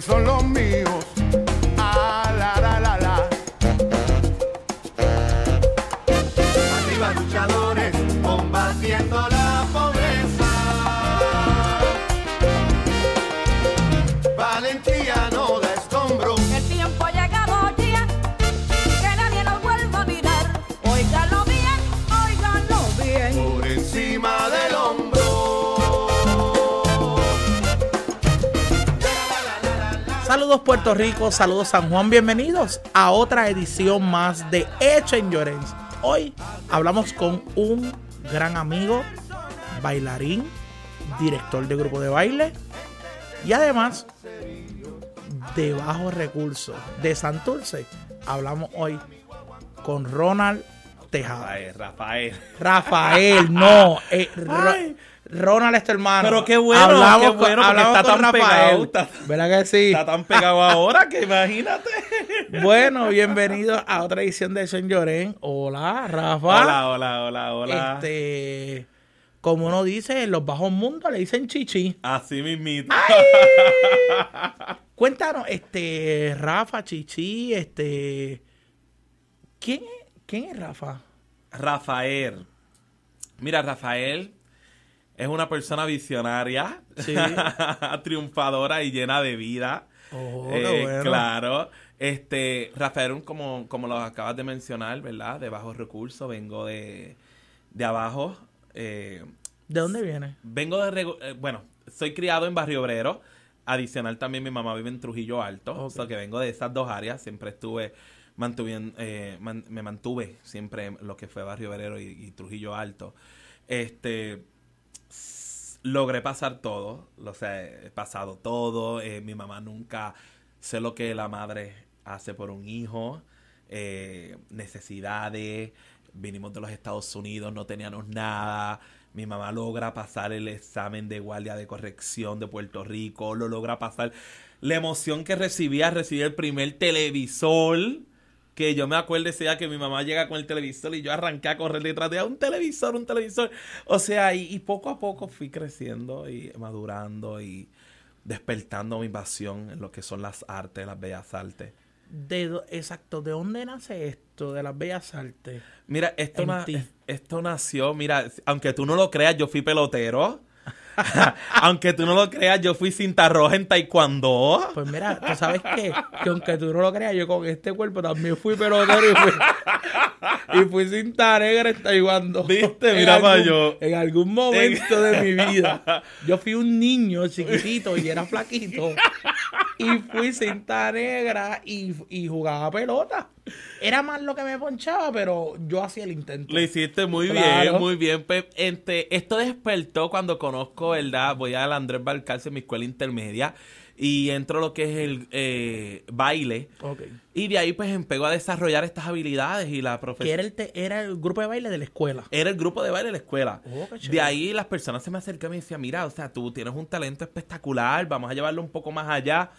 ustedes que Saludos Puerto Rico, saludos San Juan, bienvenidos a otra edición más de Hecho en Llorens. Hoy hablamos con un gran amigo, bailarín, director de grupo de baile y además de bajos recursos de Santurce. Hablamos hoy con Ronald Tejada. Rafael, Rafael. No, eh, Ay. Ronald es tu hermano. Pero qué bueno, Hablamos qué con- bueno, porque hablamos está con tan pegado, está- ¿Verdad que sí? Está tan pegado ahora que imagínate. Bueno, bienvenido a otra edición de Son Llorén. Hola, Rafa. Hola, hola, hola, hola. Este, como uno dice, en los bajos mundos le dicen chichi. Así mismito. Cuéntanos, este, Rafa, chichi, este, ¿quién es, quién es Rafa? Rafael. Mira, Rafael es una persona visionaria, Sí. triunfadora y llena de vida. Oh, Eh, qué bueno. Claro. Este, Rafael, como, como lo acabas de mencionar, ¿verdad? De bajos recursos, vengo de, de abajo. Eh, ¿De dónde viene? vengo de... eh, bueno, soy criado en Barrio Obrero. Adicional también mi mamá vive en Trujillo Alto. O sea que vengo de esas dos áreas. Siempre estuve... Mantuvien, eh, man- me mantuve siempre en lo que fue Barrio Obrero y, y Trujillo Alto. Este... Logré pasar todo, o sea, he pasado todo. eh, mi mamá nunca sé lo que la madre hace por un hijo, eh, necesidades. Vinimos de los Estados Unidos, no teníamos nada. Mi mamá logra pasar el examen de guardia de corrección de Puerto Rico, lo logra pasar. La emoción que recibía, recibir el primer televisor. Que yo me acuerdo ese día que mi mamá llega con el televisor y yo arranqué a correr detrás de ella, un televisor, un televisor. O sea, y, y poco a poco fui creciendo y madurando y despertando mi pasión en lo que son las artes, las bellas artes. De, exacto, ¿de dónde nace esto de las bellas artes? Mira, esto, na- esto nació, mira, aunque tú no lo creas, yo fui pelotero. aunque tú no lo creas, yo fui cinta roja en taekwondo. Pues mira, tú sabes qué? que aunque tú no lo creas, yo con este cuerpo también fui pelotero y fui, y fui cinta negra en taekwondo. ¿Viste? En Mira algún- pa' yo. En algún momento de mi vida, yo fui un niño chiquitito y era flaquito. Y fui cinta negra y, y jugaba pelota. Era más lo que me ponchaba, pero yo hacía el intento. Lo hiciste muy Claro. bien, muy bien. Pe- este, esto despertó cuando conozco, ¿verdad? Voy al Andrés Balcarce, mi escuela intermedia, y entro lo que es el eh, baile. Y de ahí pues empezó a desarrollar estas habilidades y la Que profesora... era el, te- era el grupo de baile de la escuela. Era el grupo de baile de la escuela. Oh, de ahí las personas se me acercaban y me decían, mira, o sea, tú tienes un talento espectacular, vamos a llevarlo un poco más allá.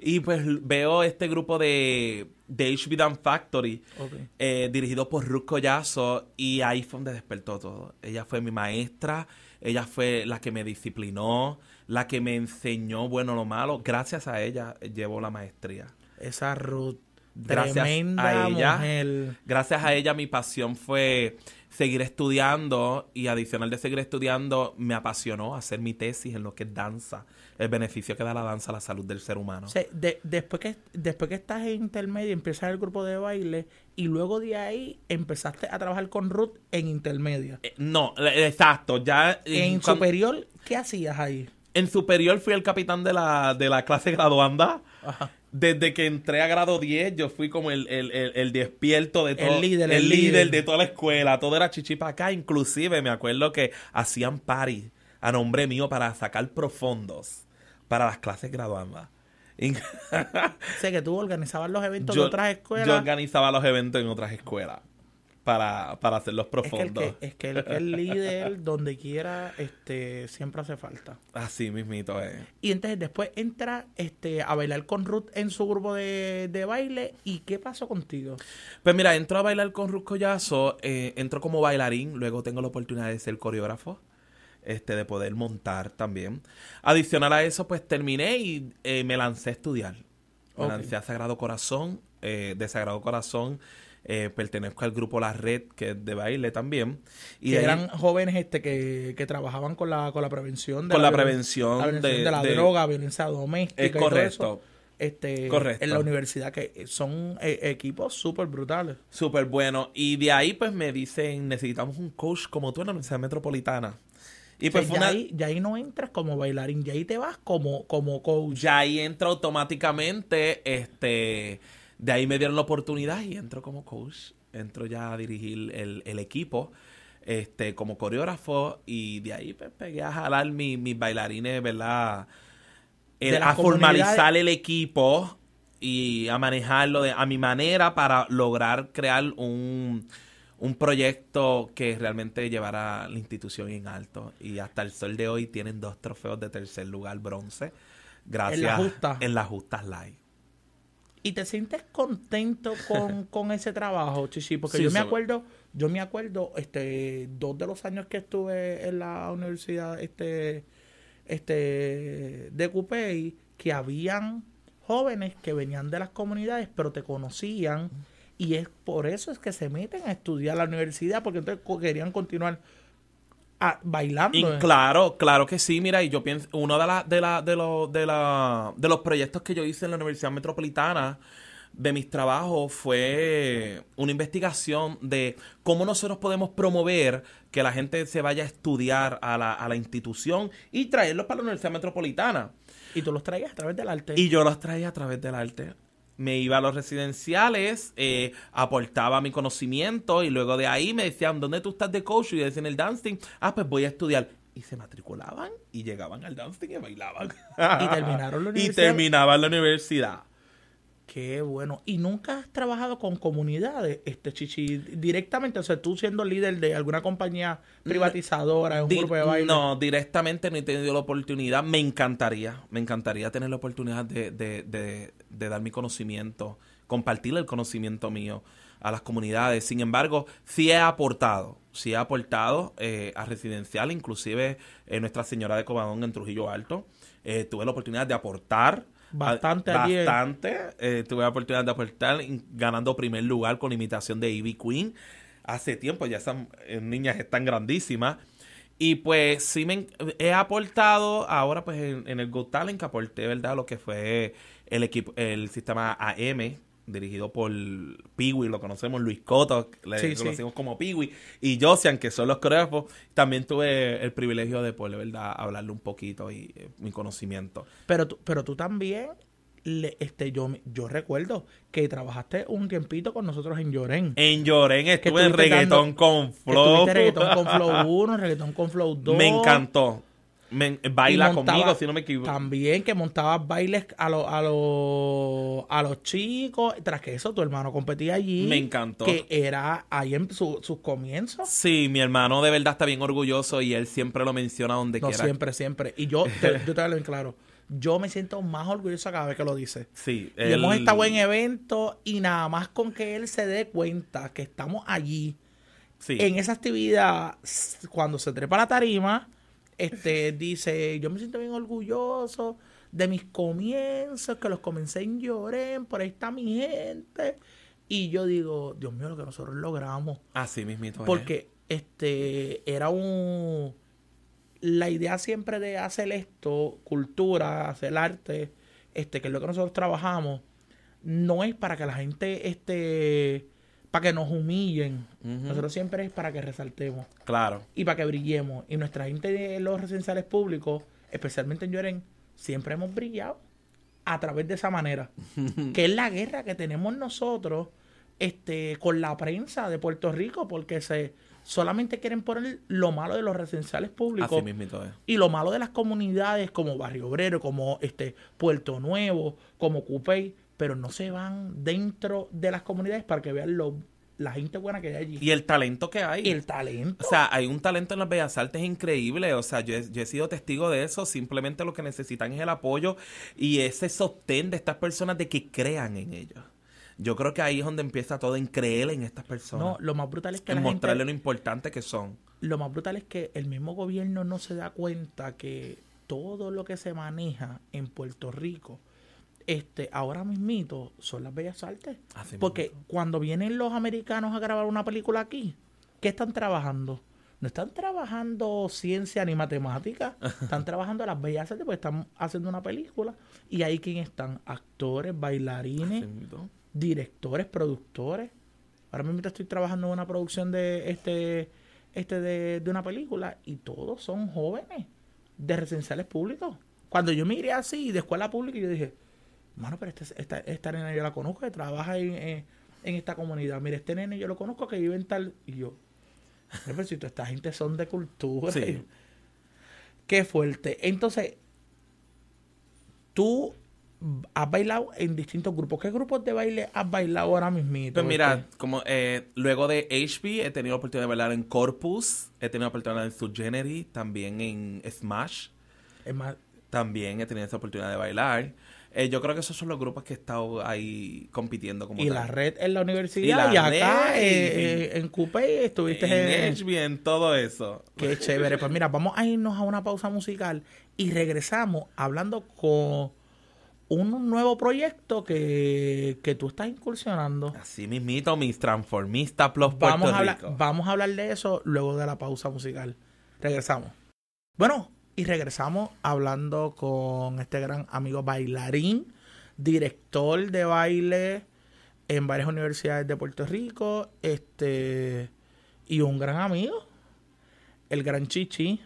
Y pues veo este grupo de, de HB Dance Factory, Ok. eh, dirigido por Ruth Collazo, y ahí fue donde despertó todo. Ella fue mi maestra, ella fue la que me disciplinó, la que me enseñó bueno lo malo. Gracias a ella llevo la maestría. Esa Ruth. Gracias tremenda a ella. mujer. Gracias a ella mi pasión fue seguir estudiando y adicional de seguir estudiando me apasionó hacer mi tesis en lo que es danza, el beneficio que da la danza a la salud del ser humano. O sea, de- después, que, después que estás en intermedio, empiezas el grupo de baile y luego de ahí empezaste a trabajar con Ruth en intermedia. Eh, no, exacto, ya En cuan- superior, ¿qué hacías ahí? En superior fui el capitán de la, de la clase graduanda. Ajá. Desde que entré a grado 10, yo fui como el, el, el, el despierto de El todo. líder, el el líder líder. de toda la escuela. Todo era chichipa acá. Inclusive me acuerdo que hacían party a nombre mío para sacar profundos para las clases graduandas. Sé que tú organizabas los eventos yo, de otras escuelas. yo organizaba los eventos en otras escuelas para, para hacerlos es que el profundos. que, es que el, que el líder, donde quiera, este, siempre hace falta. Así mismito es. Y entonces después entra este, a bailar con Ruth en su grupo de, de baile. ¿Y qué pasó contigo? Pues mira, entro a bailar con Ruth Collazo, eh, entro como bailarín, luego tengo la oportunidad de ser coreógrafo. este, de poder montar también. Adicional a eso, pues terminé y eh, me lancé a estudiar. Me lancé a Sagrado Corazón. eh, de Sagrado Corazón eh, pertenezco al grupo La Red, que es de baile también. Y que de ahí- eran jóvenes este que, que trabajaban con la, con la prevención de Con la prevención la prevención de- de, la de- droga, violencia doméstica Es y todo eso, correcto. este, Correcto. en la universidad que son eh, equipos súper brutales. Súper bueno. Y de ahí, pues me dicen, necesitamos un coach como tú en la Universidad Metropolitana. Y O sea, pues ya, una- ahí, ya ahí no entras como bailarín, ya ahí te vas como, como coach. ya ahí entro automáticamente, este, de ahí me dieron la oportunidad y entro como coach, entro ya a dirigir el, el equipo, este, como coreógrafo y de ahí pues, pegué a jalar mi- mis bailarines, ¿verdad? El- las a formalizar el equipo y a manejarlo de, a mi manera para lograr crear un, un proyecto que realmente llevara la institución en alto. Y hasta el sol de hoy tienen dos trofeos de tercer lugar bronce. Gracias. En la justa. En las justas live. ¿Y te sientes contento con, con ese trabajo, Chichi? Porque Sí, yo me acuerdo, yo me acuerdo, este, dos de los años que estuve en la universidad, este, este, de Cupey, que habían jóvenes que venían de las comunidades, pero te conocían, y es por eso es que se meten a estudiar la universidad, porque entonces querían continuar ah, bailando. Y eh. claro, claro que sí, mira, y yo pienso, uno de, la, de, la, de, los de, la, de los proyectos que yo hice en la Universidad Metropolitana de mis trabajos fue una investigación de cómo nosotros podemos promover que la gente se vaya a estudiar a la, a la institución y traerlos para la Universidad Metropolitana. Y tú los traías a través del arte. Y yo los traía a través del arte. Me iba a los residenciales, eh, aportaba mi conocimiento y luego de ahí me decían, ¿dónde tú estás de coach? Y yo decía en el dancing, ah, pues voy a estudiar. Y se matriculaban y llegaban al dancing y bailaban. Y terminaron la Y universidad. terminaban la universidad. Qué bueno. ¿Y nunca has trabajado con comunidades, este Chichi, directamente? O sea, tú siendo líder de alguna compañía privatizadora, un Di- grupo de baile. No, directamente no he tenido la oportunidad. Me encantaría, me encantaría tener la oportunidad de, de, de, de dar mi conocimiento, compartir el conocimiento mío a las comunidades. Sin embargo, sí he aportado, sí he aportado eh, a residencial, inclusive eh, Nuestra Señora de Cobadón en Trujillo Alto. Eh, tuve la oportunidad de aportar. Bastante Bastante. eh, tuve la oportunidad de aportar ganando primer lugar con imitación de Ivy Queen. Hace tiempo, ya esas eh, niñas están grandísimas. Y pues sí me he aportado ahora pues en, en el Got Talent que aporté, ¿verdad? Lo que fue el equipo, el sistema AM dirigido por Piwi, lo conocemos, Luis Coto, le Sí, sí. conocemos como Piwi, y Josian, que son los coreógrafos, también tuve el privilegio de poder, ¿verdad?, hablarle un poquito y eh, mi conocimiento. Pero tú, pero tú también, le, este, yo, yo recuerdo que trabajaste un tiempito con nosotros en Llorén. En Llorén estuve en estuviste reggaetón dando- con Flow. tuviste reggaetón con Flow 1, reggaetón con Flow 2. Me encantó. Baila montaba- conmigo, si no me equivoco. También que montabas bailes a, los a, los a los chicos. Tras que eso, tu hermano competía allí. Me encantó. Que era ahí en su- sus comienzos. Sí, mi hermano de verdad está bien orgulloso y él siempre lo menciona donde No, quiera. siempre, siempre. Y yo te, yo te hablo en claro. Yo me siento más orgulloso cada vez que lo dice. Sí, Y hemos estado en eventos y nada más con que él se dé cuenta que estamos allí Sí. en esa actividad, cuando se trepa la tarima, este dice, yo me siento bien orgulloso de mis comienzos, que los comencé en Llorén, por ahí está mi gente. Y yo digo, Dios mío, lo que nosotros logramos. Así mismito. es. Porque este era un la idea siempre de hacer esto, cultura, hacer arte, este, que es lo que nosotros trabajamos, no es para que la gente este para que nos humillen. Nosotros siempre es para que resaltemos Claro. y para que brillemos. Y nuestra gente de los residenciales públicos, especialmente en Lloren, siempre hemos brillado a través de esa manera. que es la guerra que tenemos nosotros este, con la prensa de Puerto Rico, porque se solamente quieren poner lo malo de los residenciales públicos Así mismito es. y lo malo de las comunidades como Barrio Obrero, como este Puerto Nuevo, como Cupey, pero no se van dentro de las comunidades para que vean lo, la gente buena que hay allí. Y el talento que hay. el talento. O sea, hay un talento en las bellas artes increíble. O sea, yo he, yo he sido testigo de eso. Simplemente lo que necesitan es el apoyo y ese sostén de estas personas de que crean en ellos. Yo creo que ahí es donde empieza todo en creer en estas personas. No, lo más brutal es que en la mostrarle gente, lo importante que son. lo más brutal es que el mismo gobierno no se da cuenta que todo lo que se maneja en Puerto Rico, este, ahora mismito, son las bellas artes. Así Porque cuando vienen los americanos a grabar una película aquí, ¿qué están trabajando? No están trabajando ciencia ni matemática, están trabajando las bellas artes porque están haciendo una película. Y ahí quién están, actores, bailarines, directores, productores. Ahora mismo estoy trabajando en una producción de este, este de, de una película y todos son jóvenes de residenciales públicos. Cuando yo miré así de escuela pública, yo dije, mano, pero este- esta, esta nena yo la conozco, que trabaja en, en- en esta comunidad. Mire, este nene yo lo conozco que vive en tal... Y yo, pero si toda esta gente son de cultura. Sí. Qué fuerte. Entonces, tú has bailado en distintos grupos. ¿Qué grupos de baile has bailado ahora mismo? Pues mira, como eh, luego de HB he tenido la oportunidad de bailar en Corpus, he tenido la oportunidad en Subgenery, también en Smash, Es más, también he tenido esa oportunidad de bailar. Eh, yo creo que esos son los grupos que he estado ahí compitiendo como y tal. la red en la universidad Y acá red, eh, y- eh, en Coupé estuviste en en... HB, en todo eso. Qué chévere. Pues mira, vamos a irnos a una pausa musical y regresamos hablando con un nuevo proyecto que, que tú estás incursionando. Así mismito, mis transformistas plus Puerto Vamos a, hablar, Rico. vamos a hablar de eso luego de la pausa musical. Regresamos. Bueno, y regresamos hablando con este gran amigo bailarín, director de baile en varias universidades de Puerto Rico, este y un gran amigo, el gran Chichi.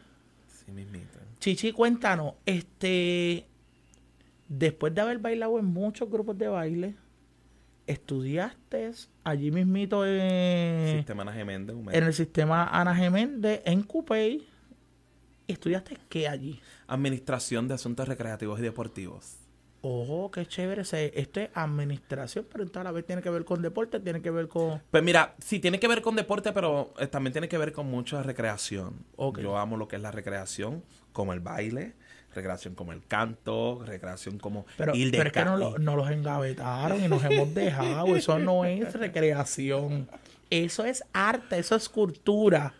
Así mismito. Chichi, cuéntanos, este, después de haber bailado en muchos grupos de baile, estudiaste allí mismito en, Sistema Ana Geméndez, en el sistema Ana Geméndez, en Cupey. ¿Estudiaste qué allí? Administración de Asuntos Recreativos y Deportivos. Oh, qué chévere. Esto es administración, pero a la vez tiene que ver con deporte, tiene que ver con... Pues mira, sí tiene que ver con deporte, pero eh, también tiene que ver con mucha recreación. Ok. Yo amo lo que es la recreación, como el baile, recreación como el canto, recreación como Pero, ir de pero es que ca- no, lo- no los engavetaron y nos hemos dejado. Eso no es recreación. Eso es arte, eso es cultura.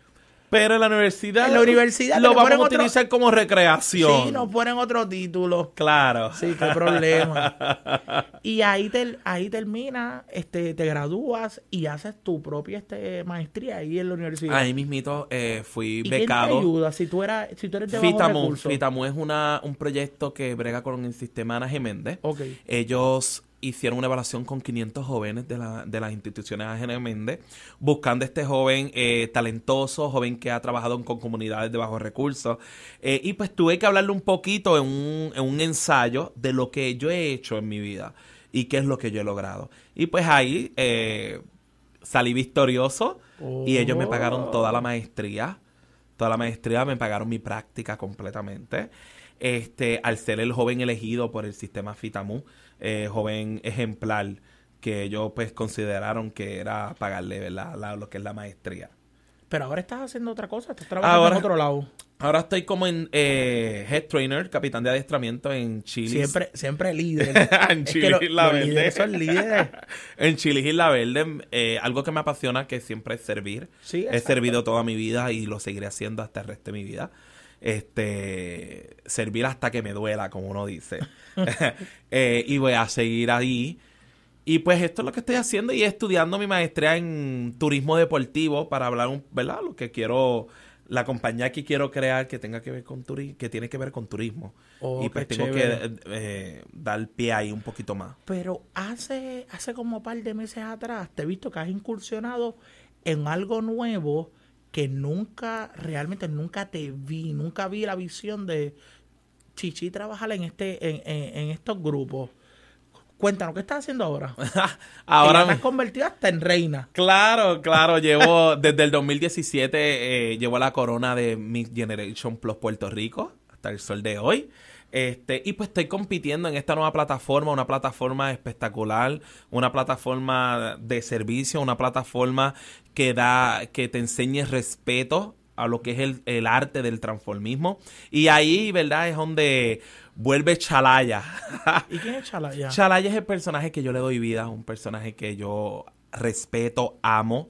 Pero en la universidad, En la universidad lo vamos a otro- utilizar como recreación. Sí, nos ponen otro título. Claro. Sí, qué problema. y ahí te, ahí termina, este, te gradúas y haces tu propia este, maestría ahí en la universidad. Ahí mismito eh, fui ¿Y quién te becado. ayuda si tú eras, si tú eres de Fitamu, recursos? Fitamu es una, un proyecto que brega con el sistema Ana Geméndez. Ok. Ellos hicieron una evaluación con 500 jóvenes de, la- de las instituciones Ana Geméndez, buscando este joven eh, talentoso, joven que ha trabajado con comunidades de bajos recursos. Eh, y pues tuve que hablarle un poquito en un, en un ensayo de lo que yo he hecho en mi vida y qué es lo que yo he logrado. Y pues ahí eh, salí victorioso y ellos me pagaron toda la maestría. Toda la maestría me pagaron mi práctica completamente. Este, al ser el joven elegido por el sistema FITAMU, eh, joven ejemplar, que ellos pues consideraron que era pagarle ¿verdad? La- lo que es la maestría. Pero ahora estás haciendo otra cosa, estás trabajando Ahora- en otro lado. Ahora estoy como en eh, head trainer, capitán de adiestramiento en Chile. Siempre, siempre líder. en Es Chile Isla los Verde. líderes son líderes. en Chile Isla Verde, eh, algo que me apasiona que siempre es servir. Sí, He servido toda mi vida y lo seguiré haciendo hasta el resto de mi vida. Este, servir hasta que me duela, como uno dice. Eh, y voy a seguir ahí. Y pues esto es lo que estoy haciendo y estudiando mi maestría en turismo deportivo para hablar, un, ¿verdad? Lo que quiero, la compañía que quiero crear que tenga que ver con turismo, que tiene que ver con turismo. Oh, y pues tengo chévere. que eh, dar pie ahí un poquito más. Pero hace, hace como un par de meses atrás te he visto que has incursionado en algo nuevo que nunca, realmente nunca te vi, nunca vi la visión de Chichi trabajar en este, en, en- en estos grupos. Cuéntanos, ¿qué estás haciendo ahora? Ahora me- has convertido hasta en reina. Claro, claro, llevo desde el 2017 eh, llevo la corona de Miss Generation Plus Puerto Rico hasta el sol de hoy. Este, y pues estoy compitiendo en esta nueva plataforma, una plataforma espectacular, una plataforma de servicio, una plataforma que da, que te enseñe respeto a lo que es el, el arte del transformismo. Y ahí, ¿verdad? Es donde vuelve Chalaya. ¿Y quién es Chalaya? Chalaya es el personaje que yo le doy vida, un personaje que yo respeto, amo.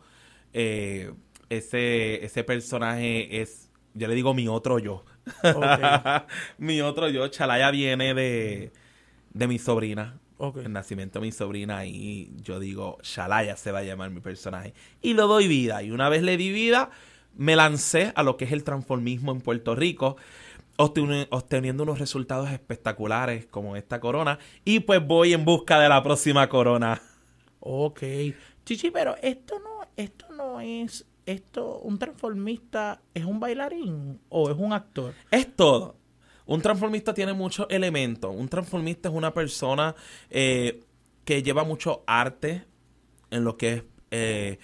Eh, ese, ese personaje es, yo le digo mi otro yo. Mi otro yo, Chalaya viene de, de mi sobrina. El nacimiento de mi sobrina y yo digo, Shalaya se va a llamar mi personaje. Y lo doy vida. Y una vez le di vida, me lancé a lo que es el transformismo en Puerto Rico, obteniendo unos resultados espectaculares como esta corona. Y pues voy en busca de la próxima corona. Ok. Chichi, pero esto no, esto no es, esto, un transformista es un bailarín o es un actor. Es todo. Un transformista tiene muchos elementos. Un transformista es una persona eh, que lleva mucho arte en lo que es... eh,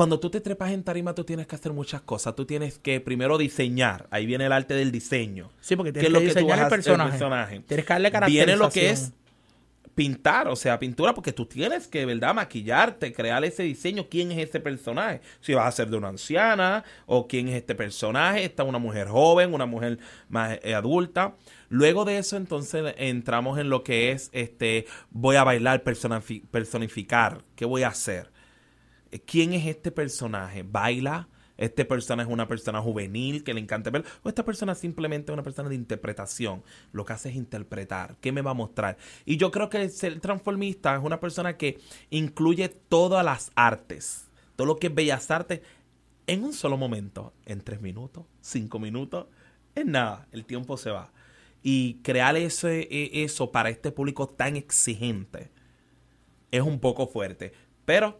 cuando tú te trepas en tarima, tú tienes que hacer muchas cosas. Tú tienes que primero diseñar. Ahí viene el arte del diseño. Sí, porque ¿Qué tienes que que diseñar a el hacer, el personaje. personaje? Tienes que darle caracterización. Viene lo que es pintar, o sea, pintura, porque tú tienes que, ¿verdad? Maquillarte, crear ese diseño. ¿Quién es ese personaje? Si vas a ser de una anciana, o quién es este personaje. Está una mujer joven, una mujer más eh, adulta. Luego de eso, entonces, entramos en lo que es, este, voy a bailar, personifi- personificar. ¿Qué voy a hacer? ¿Quién es este personaje? ¿Baila? ¿Este persona es una persona juvenil que le encanta ver? ¿O esta persona simplemente es una persona de interpretación? Lo que hace es interpretar. ¿Qué me va a mostrar? Y yo creo que el ser transformista es una persona que incluye todas las artes. Todo lo que es bellas artes en un solo momento. En tres minutos, cinco minutos. Es nada. El tiempo se va. Y crear e- eso para este público tan exigente es un poco fuerte. Pero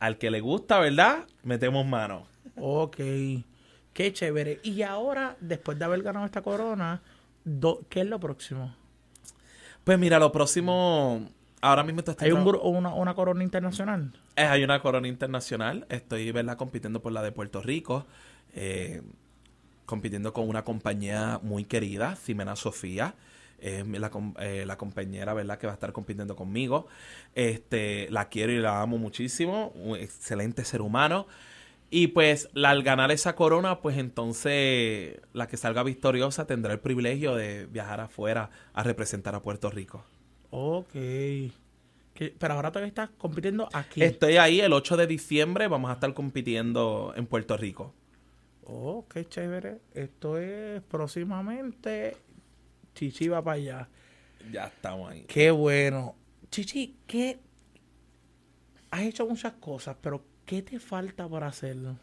al que le gusta, ¿verdad? Metemos mano. Ok. Qué chévere. Y ahora, después de haber ganado esta corona, do- ¿qué es lo próximo? Pues mira, lo próximo. Ahora mismo estoy ¿Hay un una, una corona internacional? Eh, hay una corona internacional. Estoy, ¿verdad? Compitiendo por la de Puerto Rico. eh, compitiendo con una compañía muy querida, Ximena Sofía. Es la, eh, la compañera, ¿verdad? Que va a estar compitiendo conmigo. Este, la quiero y la amo muchísimo. Un excelente ser humano. Y pues al ganar esa corona, pues entonces la que salga victoriosa tendrá el privilegio de viajar afuera a representar a Puerto Rico. Ok. Pero ahora todavía estás compitiendo aquí. Estoy ahí el 8 de diciembre, vamos a estar compitiendo en Puerto Rico. Oh, qué chévere. Esto es próximamente. Chichi va para allá. Ya estamos ahí. Qué bueno. Chichi, ¿qué? Has hecho muchas cosas, pero ¿qué te falta para hacerlo?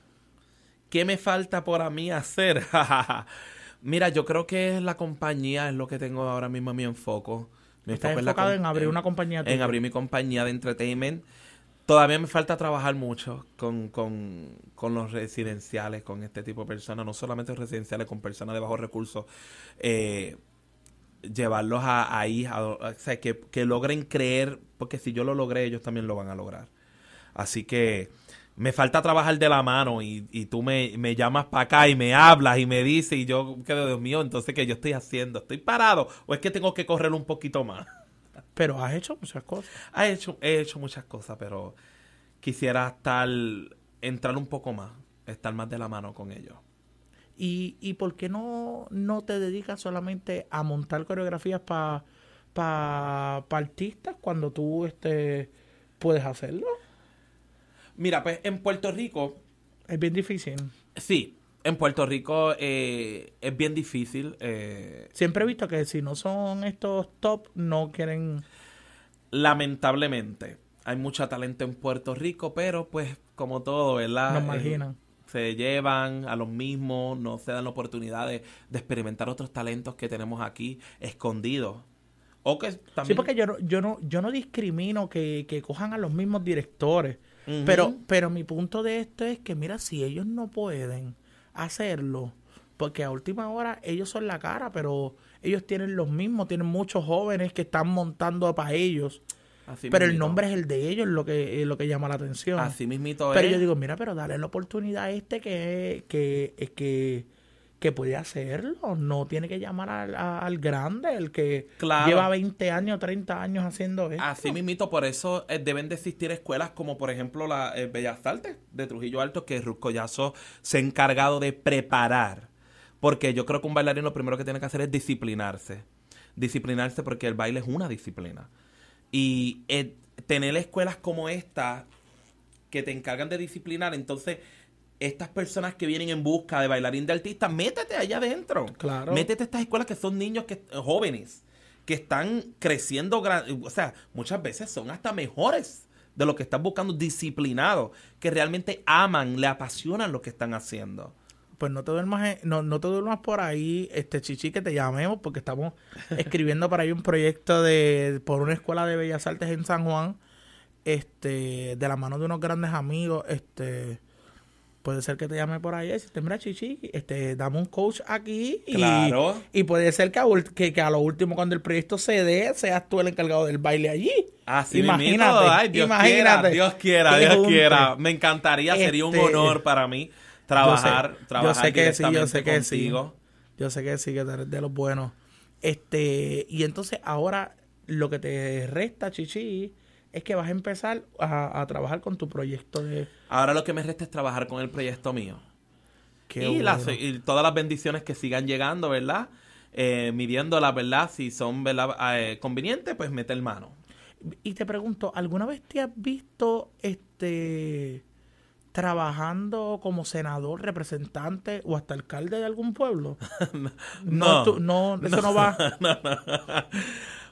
¿Qué me falta por a mí hacer? Mira, yo creo que la compañía es lo que tengo ahora mismo en mi enfoco. Mi Estás enfoco enfocado en abrir una compañía En tuya. abrir mi compañía de entertainment. Todavía me falta trabajar mucho con, con, con los residenciales, con este tipo de personas, no solamente residenciales, con personas de bajos recursos. Eh, llevarlos a, ahí, a- o sea, que, que logren creer, porque si yo lo logré, ellos también lo van a lograr. Así que me falta trabajar de la mano y, y tú me, me llamas para acá y me hablas y me dices y yo quedo, Dios mío, entonces ¿qué yo estoy haciendo? ¿Estoy parado o es que tengo que correr un poquito más? Pero has hecho muchas cosas. He hecho, he hecho muchas cosas, pero quisiera estar, entrar un poco más, estar más de la mano con ellos. ¿Y, y por qué no, no te dedicas solamente a montar coreografías para pa, pa artistas cuando tú este, puedes hacerlo? Mira, pues en Puerto Rico, Es bien difícil. sí, en Puerto Rico eh, es bien difícil. eh, Siempre he visto que si no son estos top, no quieren... lamentablemente, hay mucho talento en Puerto Rico, pero pues como todo, ¿verdad? Nos marginan. Se llevan a los mismos, no se dan la oportunidad de, de experimentar otros talentos que tenemos aquí escondidos. O que también... Sí, porque yo no, yo no, yo no discrimino que, que cojan a los mismos directores. Pero, pero mi punto de esto es que, mira, si ellos no pueden hacerlo, porque a última hora ellos son la cara, pero ellos tienen los mismos, tienen muchos jóvenes que están montando para ellos, Así pero el nombre es el de ellos lo que, es lo que llama la atención. Así mismito pero es. yo digo, mira, pero dale la oportunidad a este que, que, que, que, que puede hacerlo, no tiene que llamar al, al grande, el que Claro. lleva 20 años, 30 años haciendo esto. Así mismito, por eso eh, deben de existir escuelas como por ejemplo la eh, Bellas Artes de Trujillo Alto, que Ruth Collazo se ha encargado de preparar. Porque yo creo que un bailarín lo primero que tiene que hacer es disciplinarse. Disciplinarse porque el baile es una disciplina. Y eh, tener escuelas como esta que te encargan de disciplinar, entonces estas personas que vienen en busca de bailarín de artista, métete allá adentro. Claro. Métete a estas escuelas que son niños que jóvenes, que están creciendo, o sea, muchas veces son hasta mejores de lo que están buscando, disciplinados, que realmente aman, le apasionan lo que están haciendo. Pues no te duermas, no, no te duermas por ahí, este chichi, que te llamemos, porque estamos escribiendo para ahí un proyecto de por una escuela de bellas artes en San Juan, este, de la mano de unos grandes amigos, este, puede ser que te llame por ahí, y decirte, mira chichi, este, dame un coach aquí y, Claro. y puede ser que a, ul- que, que a lo último cuando el proyecto se dé, seas tú el encargado del baile allí. Así Imagínate. Ay, Dios imagínate. quiera, Dios quiera, Dios junte. quiera. Me encantaría, sería un Este, honor para mí trabajar, yo sé, trabajar yo sé que sí, yo sé que sí. contigo. Yo sé que sí, que eres de los buenos. Este, y entonces ahora lo que te resta, Chichi, es que vas a empezar a, a trabajar con tu proyecto de... Ahora lo que me resta es trabajar con el proyecto mío. Qué y, las- bueno. y todas las bendiciones que sigan llegando, ¿verdad? Eh, midiéndolas, ¿verdad? Si son ¿verdad? Eh, convenientes, pues mete el mano. Y te pregunto, ¿alguna vez te has visto este trabajando como senador, representante o hasta alcalde de algún pueblo? No. no, eso no va.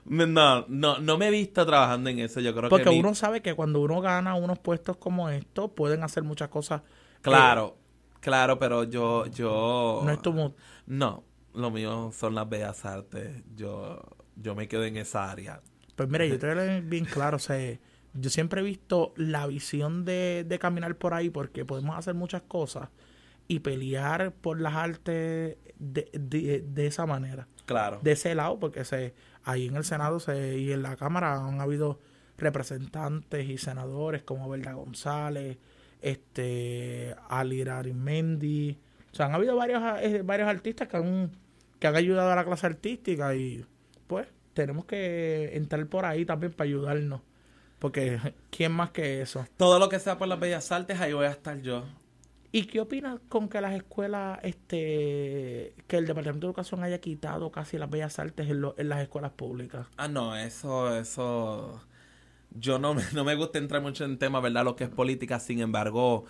No, no, no me he visto trabajando en eso. Yo creo Porque que mi- uno sabe que cuando uno gana unos puestos como estos, pueden hacer muchas cosas. Claro, claro, pero yo, yo... Eh, no es tu mood. No, lo mío son las bellas artes. Yo, yo me quedo en esa área. Pues mira, yo te voy a decir bien claro, o sea, yo siempre he visto la visión de, de caminar por ahí porque podemos hacer muchas cosas y pelear por las artes de, de- de esa manera, Claro. de ese lado, porque se, ahí en el Senado se, y en la Cámara han habido representantes y senadores como Belda González, este, Ali Mendy, o sea, han habido varios, eh, varios artistas que han, que han ayudado a la clase artística y pues tenemos que entrar por ahí también para ayudarnos. Porque, ¿quién más que eso? Todo lo que sea por las bellas artes, ahí voy a estar yo. ¿Y qué opinas con que las escuelas, este, que el Departamento de Educación haya quitado casi las bellas artes en, lo- en las escuelas públicas? Ah, no, eso, eso... Yo no, me- no me gusta entrar mucho en tema, ¿verdad? Lo que es política, sin embargo,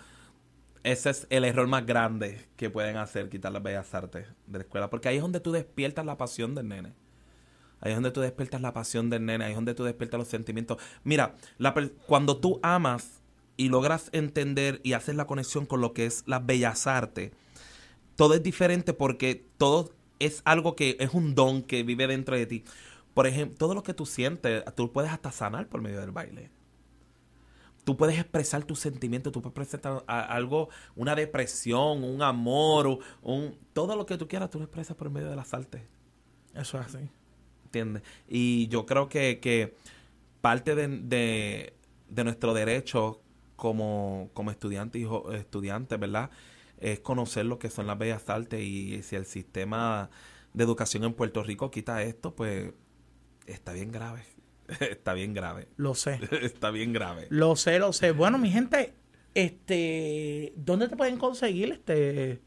ese es el error más grande que pueden hacer, quitar las bellas artes de la escuela. Porque ahí es donde tú despiertas la pasión del nene. Ahí es donde tú despiertas la pasión del nene, ahí es donde tú despiertas los sentimientos. Mira, la cuando tú amas y logras entender y haces la conexión con lo que es las bellas artes, todo es diferente porque todo es algo que es un don que vive dentro de ti. Por ejemplo, todo lo que tú sientes, tú puedes hasta sanar por medio del baile. Tú puedes expresar tus sentimientos, tú puedes presentar algo, una depresión, un amor, un, todo lo que tú quieras, tú lo expresas por medio de las artes. Eso es así. ¿Entiendes? Y yo creo que, que parte de, de- de nuestro derecho como, como estudiante y estudiantes, ¿verdad? Es conocer lo que son las bellas artes y si el sistema de educación en Puerto Rico quita esto, pues está bien grave. está bien grave. Lo sé. está bien grave. Lo sé, lo sé. Bueno, mi gente, este, ¿dónde te pueden conseguir este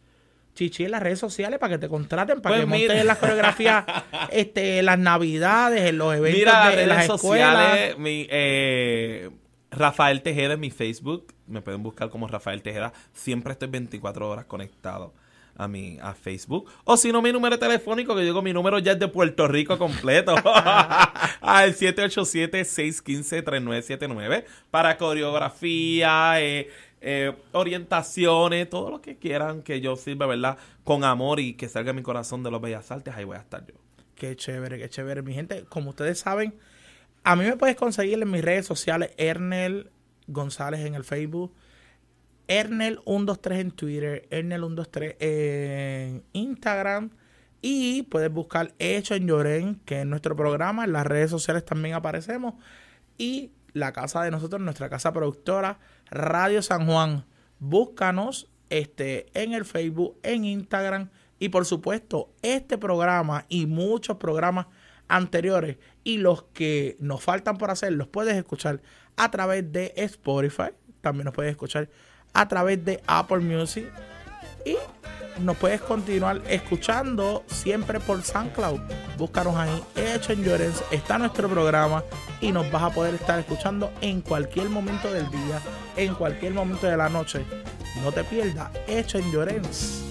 Chichi en las redes sociales para que te contraten, para Pues que mira. montes las coreografías, este, las navidades, en los eventos Mira, de las en las redes sociales, mi, eh, Rafael Tejeda en mi Facebook, me pueden buscar como Rafael Tejeda, siempre estoy 24 horas conectado a mi a Facebook, o si no mi número telefónico, que digo mi número ya es de Puerto Rico completo, al 787-615-3979, para coreografía, eh, eh, orientaciones, todo lo que quieran que yo sirva, ¿verdad? Con amor y que salga mi corazón de los bellas artes, ahí voy a estar yo. Qué chévere, qué chévere. Mi gente, como ustedes saben, a mí me puedes conseguir en mis redes sociales, Ernel González en el Facebook, Ernel123 en Twitter, Ernel123 en Instagram. Y puedes buscar Hecho en Llorén, que es nuestro programa. En las redes sociales también aparecemos. Y la casa de nosotros, nuestra casa productora, Radio San Juan. Búscanos este, en el Facebook, en Instagram. Y por supuesto, este programa y muchos programas anteriores y los que nos faltan por hacer, los puedes escuchar a través de Spotify. También nos puedes escuchar a través de Apple Music. Y nos puedes continuar escuchando siempre por SoundCloud. Búscanos ahí, Hecho Endurance, está nuestro programa y nos vas a poder estar escuchando en cualquier momento del día, en cualquier momento de la noche. No te pierdas, Hecho Endurance.